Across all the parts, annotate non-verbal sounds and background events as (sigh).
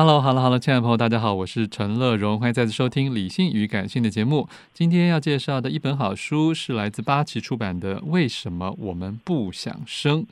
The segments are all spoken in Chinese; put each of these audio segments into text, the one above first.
Hello，好了好了亲爱的朋友，大家好，我是陈乐融，欢迎再次收听《理性与感性》的节目。今天要介绍的一本好书是来自八旗出版的《为什么我们不想生》，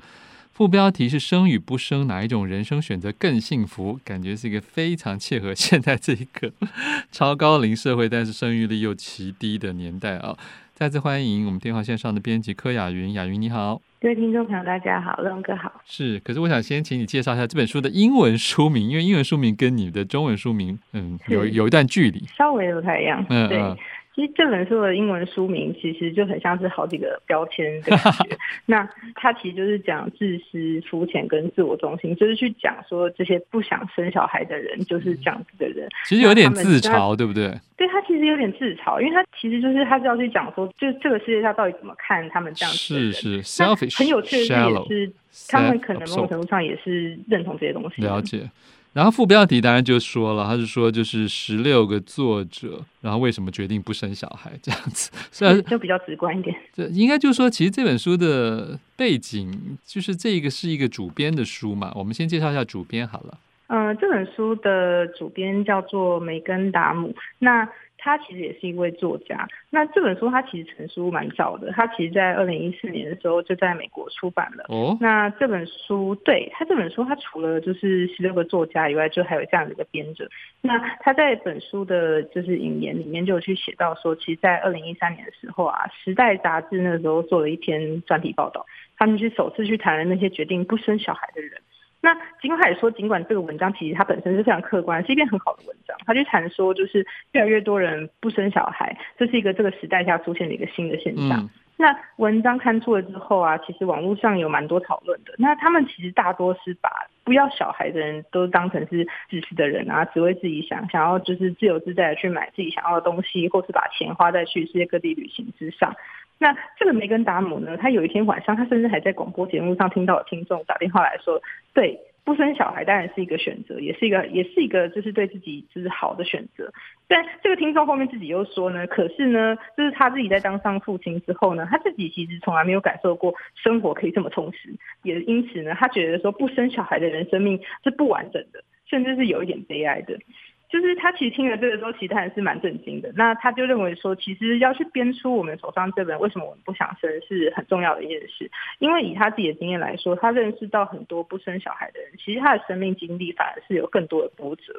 副标题是“生与不生，哪一种人生选择更幸福？”感觉是一个非常切合现在这一个 (laughs) 超高龄社会，但是生育率又奇低的年代啊！再次欢迎我们电话线上的编辑柯雅云，雅云你好。各位听众朋友，大家好，乐融哥好。是，可是我想先请你介绍一下这本书的英文书名，因为英文书名跟你的中文书名，嗯，有有一段距离，稍微不太一样。嗯，对。嗯其实这本书的英文书名其实就很像是好几个标签的感觉。(laughs) 那它其实就是讲自私、肤浅跟自我中心，就是去讲说这些不想生小孩的人就是这样子的人。其实有点自嘲，对不对？对，他其实有点自嘲，因为他其实就是他是要去讲说，就这个世界上到底怎么看他们这样子的人。是是，selfish，很有趣的是，也是他们可能某种程度上也是认同这些东西。了解。然后副标题当然就说了，他是说就是十六个作者，然后为什么决定不生小孩这样子，虽然就比较直观一点。这应该就是说，其实这本书的背景就是这个是一个主编的书嘛。我们先介绍一下主编好了。嗯、呃，这本书的主编叫做梅根达姆。那他其实也是一位作家。那这本书他其实成书蛮早的，他其实在二零一四年的时候就在美国出版了。哦，那这本书对他这本书，他除了就是十六个作家以外，就还有这样的一个编者。那他在本书的就是引言里面就有去写到说，其实，在二零一三年的时候啊，《时代》杂志那时候做了一篇专题报道，他们去首次去谈了那些决定不生小孩的人。那尽管他也说，尽管这个文章其实它本身是非常客观，是一篇很好的文章。他就谈说，就是越来越多人不生小孩，这是一个这个时代下出现的一个新的现象。嗯、那文章刊出了之后啊，其实网络上有蛮多讨论的。那他们其实大多是把不要小孩的人都当成是自私的人啊，只为自己想，想要就是自由自在的去买自己想要的东西，或是把钱花在去世界各地旅行之上。那这个梅根达姆呢，他有一天晚上，他甚至还在广播节目上听到有听众打电话来说，对，不生小孩当然是一个选择，也是一个也是一个就是对自己就是好的选择。但这个听众后面自己又说呢，可是呢，就是他自己在当上父亲之后呢，他自己其实从来没有感受过生活可以这么充实，也因此呢，他觉得说不生小孩的人生命是不完整的，甚至是有一点悲哀的。就是他其实听了这个之后，其实他还是蛮震惊的。那他就认为说，其实要去编出我们手上这本《为什么我们不想生》是很重要的一件事。因为以他自己的经验来说，他认识到很多不生小孩的人，其实他的生命经历反而是有更多的波折。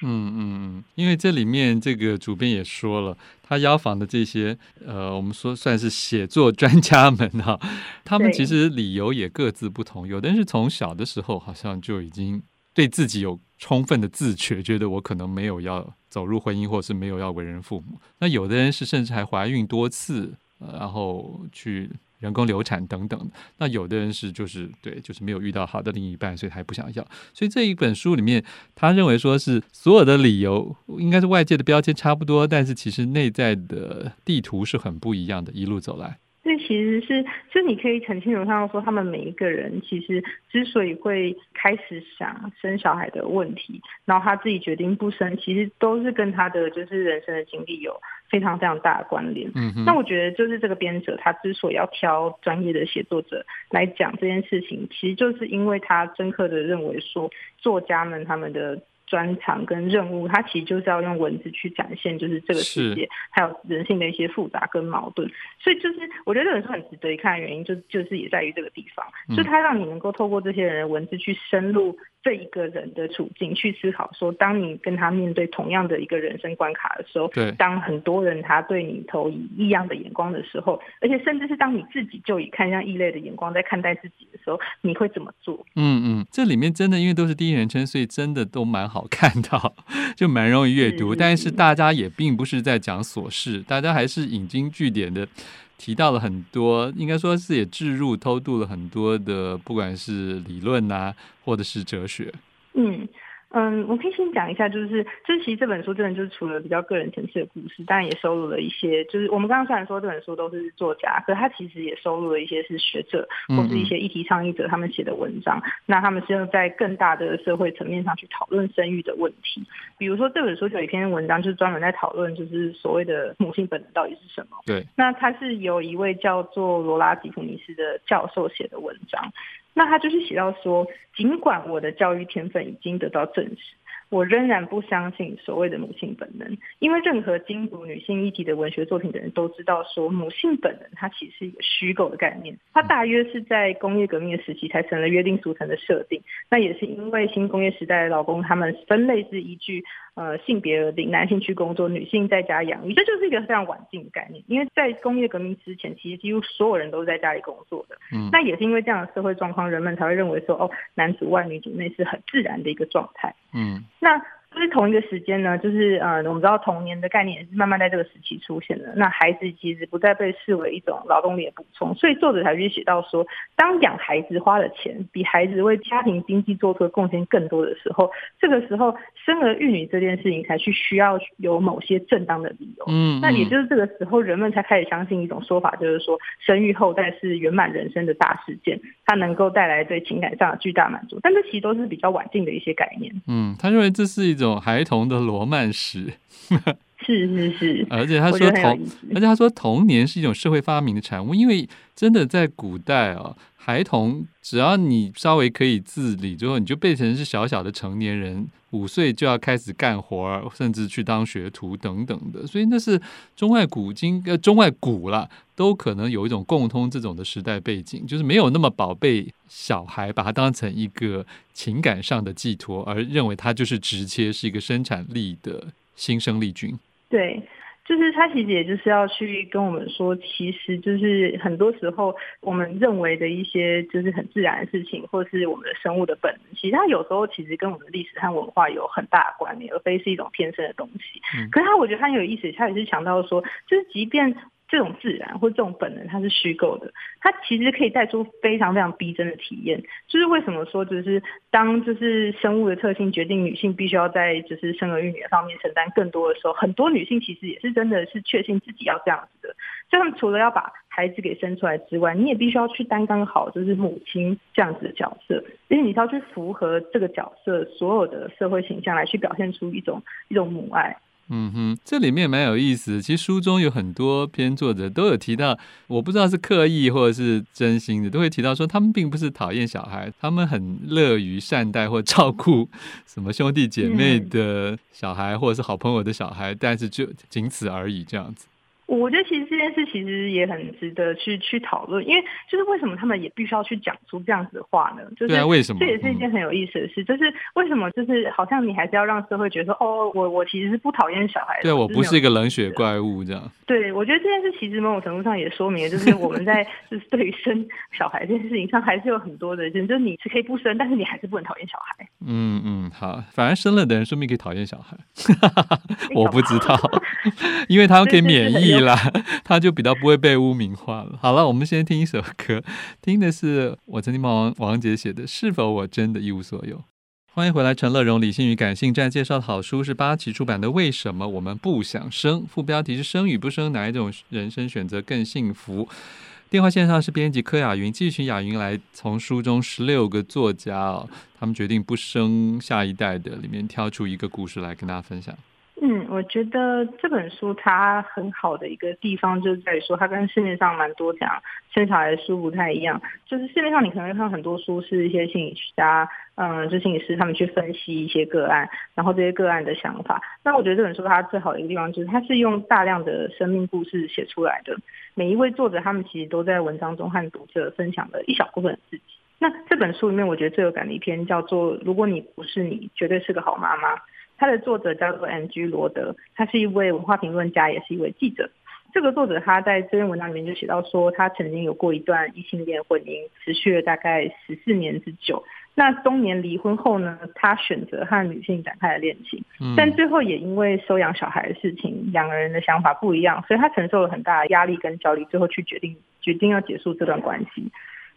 嗯嗯嗯，因为这里面这个主编也说了，他邀访的这些呃，我们说算是写作专家们哈，他们其实理由也各自不同。有的人是从小的时候好像就已经对自己有。充分的自觉，觉得我可能没有要走入婚姻，或者是没有要为人父母。那有的人是甚至还怀孕多次，然后去人工流产等等。那有的人是就是对，就是没有遇到好的另一半，所以还不想要。所以这一本书里面，他认为说是所有的理由应该是外界的标签差不多，但是其实内在的地图是很不一样的。一路走来。其实是，就你可以很清楚看到说，他们每一个人其实之所以会开始想生小孩的问题，然后他自己决定不生，其实都是跟他的就是人生的经历有非常非常大的关联。嗯哼，那我觉得就是这个编者他之所以要挑专业的写作者来讲这件事情，其实就是因为他深刻的认为说，作家们他们的。专长跟任务，它其实就是要用文字去展现，就是这个世界还有人性的一些复杂跟矛盾。所以就是我觉得这本书很值得一看的原因，就就是也在于这个地方，就它让你能够透过这些人的文字去深入。这一个人的处境去思考，说当你跟他面对同样的一个人生关卡的时候，对，当很多人他对你投以异样的眼光的时候，而且甚至是当你自己就以看向异类的眼光在看待自己的时候，你会怎么做？嗯嗯，这里面真的因为都是第一人称，所以真的都蛮好看到，(laughs) 就蛮容易阅读。是但是大家也并不是在讲琐事，大家还是引经据典的。提到了很多，应该说是也置入偷渡了很多的，不管是理论啊，或者是哲学。嗯。嗯，我可以先讲一下，就是，就是其实这本书真的就是除了比较个人层次的故事，当然也收录了一些，就是我们刚刚虽然说这本书都是作家，可是他其实也收录了一些是学者或是一些议题倡议者他们写的文章。嗯嗯，那他们是要在更大的社会层面上去讨论生育的问题。比如说这本书有一篇文章，就是专门在讨论，就是所谓的母性本能到底是什么。对。那他是由一位叫做罗拉吉普尼斯的教授写的文章。那他就是写到说，尽管我的教育天分已经得到证实，我仍然不相信所谓的母性本能，因为任何精读女性议题的文学作品的人都知道，说母性本能它其实是一个虚构的概念，它大约是在工业革命的时期才成了约定俗成的设定。那也是因为新工业时代的劳工，他们分类是依据。呃，性别而定，男性去工作，女性在家养育，这就是一个非常晚近的概念。因为在工业革命之前，其实几乎所有人都是在家里工作的。嗯，那也是因为这样的社会状况，人们才会认为说，哦，男主外女主内是很自然的一个状态。嗯，那。就是同一个时间呢，就是呃，我们知道童年的概念也是慢慢在这个时期出现的。那孩子其实不再被视为一种劳动力的补充，所以作者才去写到说，当养孩子花的钱比孩子为家庭经济做出的贡献更多的时候，这个时候生儿育女这件事情才去需要有某些正当的理由。嗯，那也就是这个时候，人们才开始相信一种说法，就是说生育后代是圆满人生的大事件，它能够带来对情感上的巨大满足。但这其实都是比较晚近的一些概念。嗯，他认为这是一种。种孩童的罗曼史，(laughs) 是是是，而且他说童，而且他说童年是一种社会发明的产物，因为真的在古代啊，孩童只要你稍微可以自理之后，你就变成是小小的成年人，五岁就要开始干活，甚至去当学徒等等的，所以那是中外古今呃中外古了，都可能有一种共通这种的时代背景，就是没有那么宝贝小孩，把它当成一个情感上的寄托，而认为他就是直接是一个生产力的新生力军。对。就是他其实也就是要去跟我们说，其实就是很多时候我们认为的一些就是很自然的事情，或是我们的生物的本能，其实它有时候其实跟我们的历史和文化有很大的关联，而非是一种天生的东西。可是他我觉得他很有意思，他也是强调说，就是即便。这种自然或这种本能，它是虚构的，它其实可以带出非常非常逼真的体验。就是为什么说，就是当就是生物的特性决定女性必须要在就是生儿育女方面承担更多的时候，很多女性其实也是真的是确信自己要这样子的。这样除了要把孩子给生出来之外，你也必须要去担当好就是母亲这样子的角色，因为你是要去符合这个角色所有的社会形象来去表现出一种一种母爱。嗯哼，这里面蛮有意思。其实书中有很多篇作者都有提到，我不知道是刻意或者是真心的，都会提到说他们并不是讨厌小孩，他们很乐于善待或照顾什么兄弟姐妹的小孩，或者是好朋友的小孩，但是就仅此而已这样子。我觉得其实这件事其实也很值得去去讨论，因为就是为什么他们也必须要去讲出这样子的话呢？就是对啊，为什么？这也是一件很有意思的事，嗯、就是为什么就是好像你还是要让社会觉得说，哦，我我其实是不讨厌小孩的，对，我不是一个冷血怪物这样。对，我觉得这件事其实某种程度上也说明了，就是我们在 (laughs) 就是对于生小孩这件事情上，还是有很多的人，就是你是可以不生，但是你还是不能讨厌小孩。嗯嗯，好，反而生了的人说不定可以讨厌小孩，(laughs) 我不知道，(laughs) 因为他们可以免疫。啦，(laughs) 他就比较不会被污名化了。好了，我们先听一首歌，听的是我曾经帮王王杰写的《是否我真的一无所有》。欢迎回来，陈乐融理性与感性。站介绍的好书是八旗出版的《为什么我们不想生》，副标题是“生与不生，哪一种人生选择更幸福”。电话线上是编辑柯雅云，继续雅云来从书中十六个作家哦，他们决定不生下一代的里面挑出一个故事来跟大家分享。嗯，我觉得这本书它很好的一个地方，就是在于说它跟市面上蛮多讲生小孩的书不太一样。就是市面上你可能会看到很多书是一些心理学家，嗯，就心理师他们去分析一些个案，然后这些个案的想法。那我觉得这本书它最好的一个地方就是它是用大量的生命故事写出来的。每一位作者他们其实都在文章中和读者分享了一小部分自己。那这本书里面我觉得最有感的一篇叫做《如果你不是你，绝对是个好妈妈》。他的作者叫做 M.G. 罗德，他是一位文化评论家，也是一位记者。这个作者他在这篇文章里面就写到说，他曾经有过一段异性恋婚姻，持续了大概十四年之久。那中年离婚后呢，他选择和女性展开了恋情，但最后也因为收养小孩的事情，两个人的想法不一样，所以他承受了很大的压力跟焦虑，最后去决定决定要结束这段关系。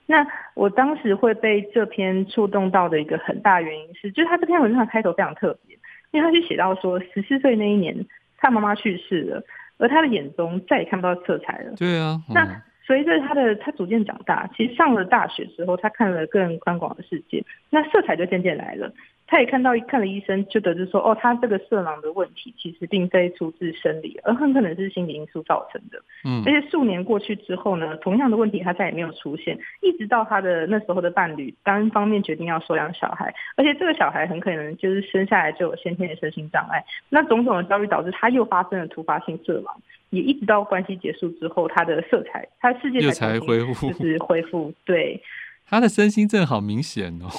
那我当时会被这篇触动到的一个很大原因是，就是他这篇文章的开头非常特别。因为他就写到说，十四岁那一年，他妈妈去世了，而他的眼中再也看不到色彩了。对啊，嗯、那随着他的他逐渐长大，其实上了大学之后，他看了更宽广的世界，那色彩就渐渐来了。他也看到看了医生，就得知说，哦，他这个色狼的问题其实并非出自生理，而很可能是心理因素造成的。嗯，而且数年过去之后呢，同样的问题他再也没有出现，一直到他的那时候的伴侣单方面决定要收养小孩，而且这个小孩很可能就是生下来就有先天的身心障碍。那种种的焦虑导致他又发生了突发性色盲，也一直到关系结束之后，他的色彩，他的世界才恢复，就是恢复。对，他的身心症好明显哦。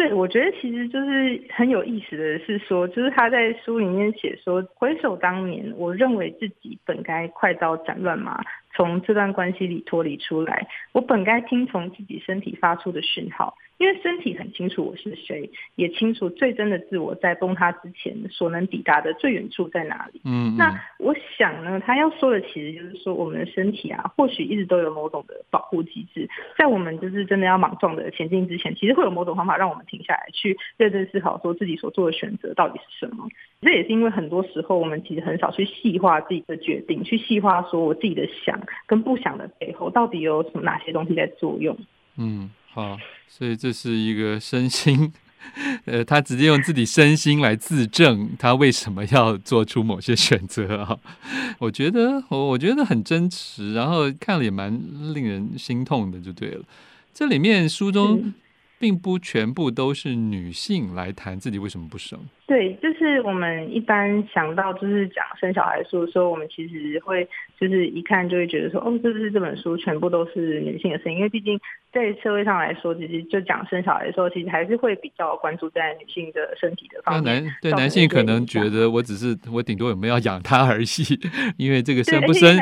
对，我觉得其实就是很有意思的是说，就是他在书里面写说，回首当年，我认为自己本该快刀斩乱麻，从这段关系里脱离出来，我本该听从自己身体发出的讯号。因为身体很清楚我是谁，也清楚最真的自我在崩塌之前所能抵达的最远处在哪里。嗯，嗯，那我想呢，他要说的其实就是说，我们的身体啊，或许一直都有某种的保护机制，在我们就是真的要莽撞的前进之前，其实会有某种方法让我们停下来，去认真思考说自己所做的选择到底是什么。这也是因为很多时候我们其实很少去细化自己的决定，去细化说我自己的想跟不想的背后到底有什么哪些东西在作用。嗯。好，所以这是一个身心，(laughs) 呃，他直接用自己身心来自证他为什么要做出某些选择啊。(laughs) 我觉得我我觉得很真实，然后看了也蛮令人心痛的，就对了。这里面书中并不全部都是女性来谈自己为什么不生。对，就是我们一般想到就是讲生小孩书的时候，我们其实会就是一看就会觉得说，哦，是不是这本书全部都是女性的声音，因为毕竟在社会上来说，其实就讲生小孩的时候，其实还是会比较关注在女性的身体的方面。男对男性可能觉得我只是我顶多有没有要养他而已，(laughs) 因为这个生不生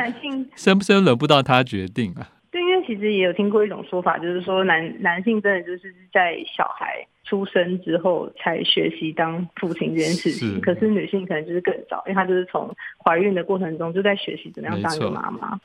生不生轮不到他决定啊。其实也有听过一种说法，就是说男男性真的就是在小孩。出生之后才学习当父亲这件事情，可是女性可能就是更早，因为她就是从怀孕的过程中就在学习怎么样当一个妈妈。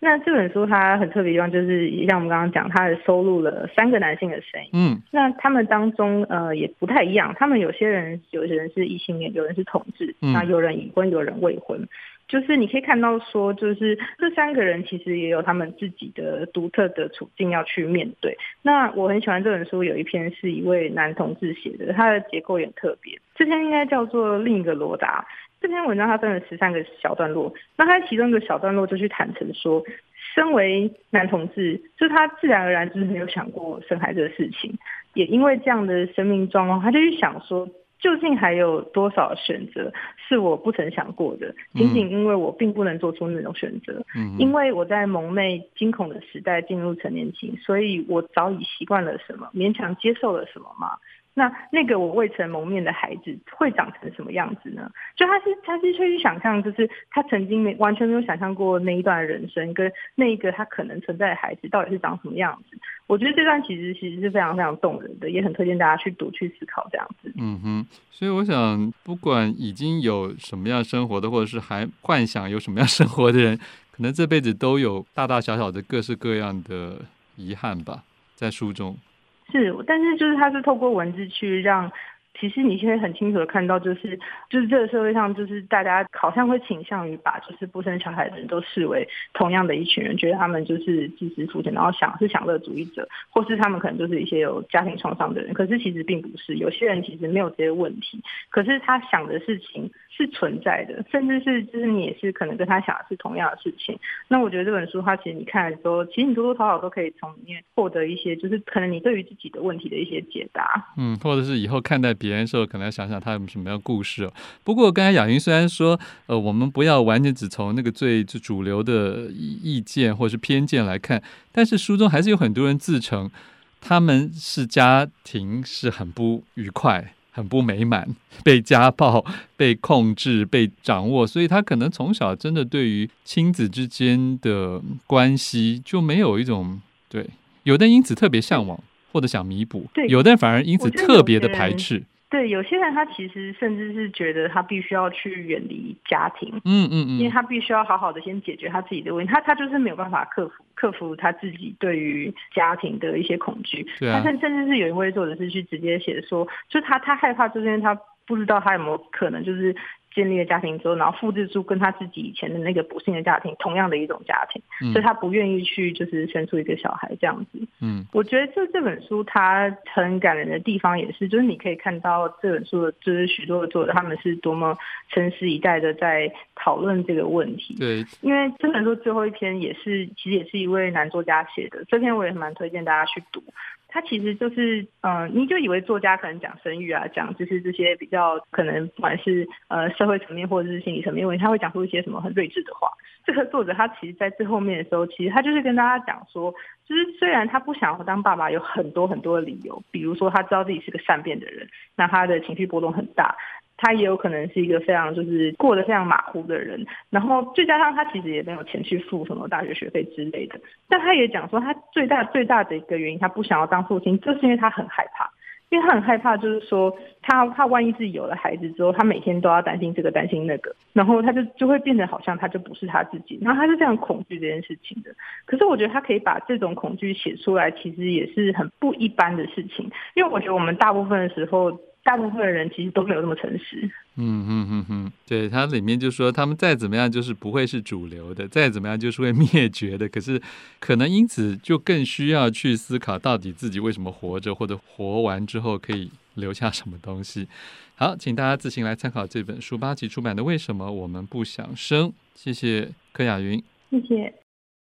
那这本书它很特别的地方就是，像我们刚刚讲，它收录了三个男性的声音。嗯，那他们当中呃也不太一样，他们有些人有些人是异性恋，有人是同志，那、嗯、有人已婚，有人未婚。就是你可以看到说，就是这三个人其实也有他们自己的独特的处境要去面对。那我很喜欢这本书，有一篇是一位男同志写的，他的结构也特别。这篇应该叫做另一个罗达。这篇文章它分了十三个小段落，那他其中一个小段落就去坦诚说，身为男同志，就他自然而然就是没有想过生孩子的事情，也因为这样的生命状况，他就去想说。究竟还有多少选择是我不曾想过的？仅仅因为我并不能做出那种选择，嗯、因为我在蒙昧惊恐的时代进入成年期，所以我早已习惯了什么，勉强接受了什么吗？那那个我未曾谋面的孩子会长成什么样子呢？就他是他是去想象，就是他曾经没完全没有想象过那一段人生，跟那一个他可能存在的孩子到底是长什么样子。我觉得这段其实其实是非常非常动人的，也很推荐大家去读去思考这样子。嗯哼，所以我想，不管已经有什么样生活的，或者是还幻想有什么样生活的人，可能这辈子都有大大小小的各式各样的遗憾吧，在书中。是，但是就是它是透过文字去让其实你现在很清楚的看到，就是就是这个社会上，就是大家好像会倾向于把就是不生小孩的人都视为同样的一群人，觉得他们就是自私肤浅，然后享是享乐主义者，或是他们可能就是一些有家庭创伤的人。可是其实并不是，有些人其实没有这些问题，可是他想的事情是存在的，甚至是就是你也是可能跟他想的是同样的事情。那我觉得这本书，它其实你看的时候，其实你多多少少都可以从里面获得一些，就是可能你对于自己的问题的一些解答。嗯，或者是以后看待别人的时候，可能要想想他有什么样的故事哦。不过刚才雅云虽然说，呃，我们不要完全只从那个最主流的意见或是偏见来看，但是书中还是有很多人自称他们是家庭是很不愉快。很不美满，被家暴、被控制、被掌握，所以他可能从小真的对于亲子之间的关系就没有一种对，有的因此特别向往或者想弥补，对，有的人反而因此特别的排斥。对，有些人他其实甚至是觉得他必须要去远离家庭，嗯嗯嗯，因为他必须要好好的先解决他自己的问题，他他就是没有办法克服克服他自己对于家庭的一些恐惧，对啊，他甚甚至是有一位作者是去直接写说，就他他害怕，就是因为他不知道他有没有可能就是。建立了家庭之后，然后复制出跟他自己以前的那个不幸的家庭同样的一种家庭，嗯、所以他不愿意去就是生出一个小孩这样子。嗯，我觉得这这本书它很感人的地方也是，就是你可以看到这本书的就是许多的作者他们是多么诚实以待的在讨论这个问题。对，因为这本书最后一篇也是其实也是一位男作家写的，这篇我也蛮推荐大家去读。他其实就是，嗯、你就以为作家可能讲生育啊，讲就是这些比较可能不管是呃社会层面或者是心理层面因为，他会讲出一些什么很睿智的话。这个作者他其实在最后面的时候，其实他就是跟大家讲说，就是虽然他不想要当爸爸，有很多很多的理由，比如说他知道自己是个善变的人，那他的情绪波动很大。他也有可能是一个非常就是过得非常马虎的人，然后再加上他其实也没有钱去付什么大学学费之类的。但他也讲说，他最大最大的一个原因，他不想要当父亲，就是因为他很害怕，因为他很害怕，就是说他他万一自己有了孩子之后，他每天都要担心这个担心那个，然后他就就会变得好像他就不是他自己，然后他是非常恐惧这件事情的。可是我觉得他可以把这种恐惧写出来，其实也是很不一般的事情，因为我觉得我们大部分的时候。大部分的人其实都没有那么诚实。嗯嗯嗯嗯，对，它里面就说，他们再怎么样就是不会是主流的，再怎么样就是会灭绝的。可是，可能因此就更需要去思考，到底自己为什么活着，或者活完之后可以留下什么东西。好，请大家自行来参考这本书，八旗出版的《为什么我们不想生》。谢谢柯雅云，谢谢。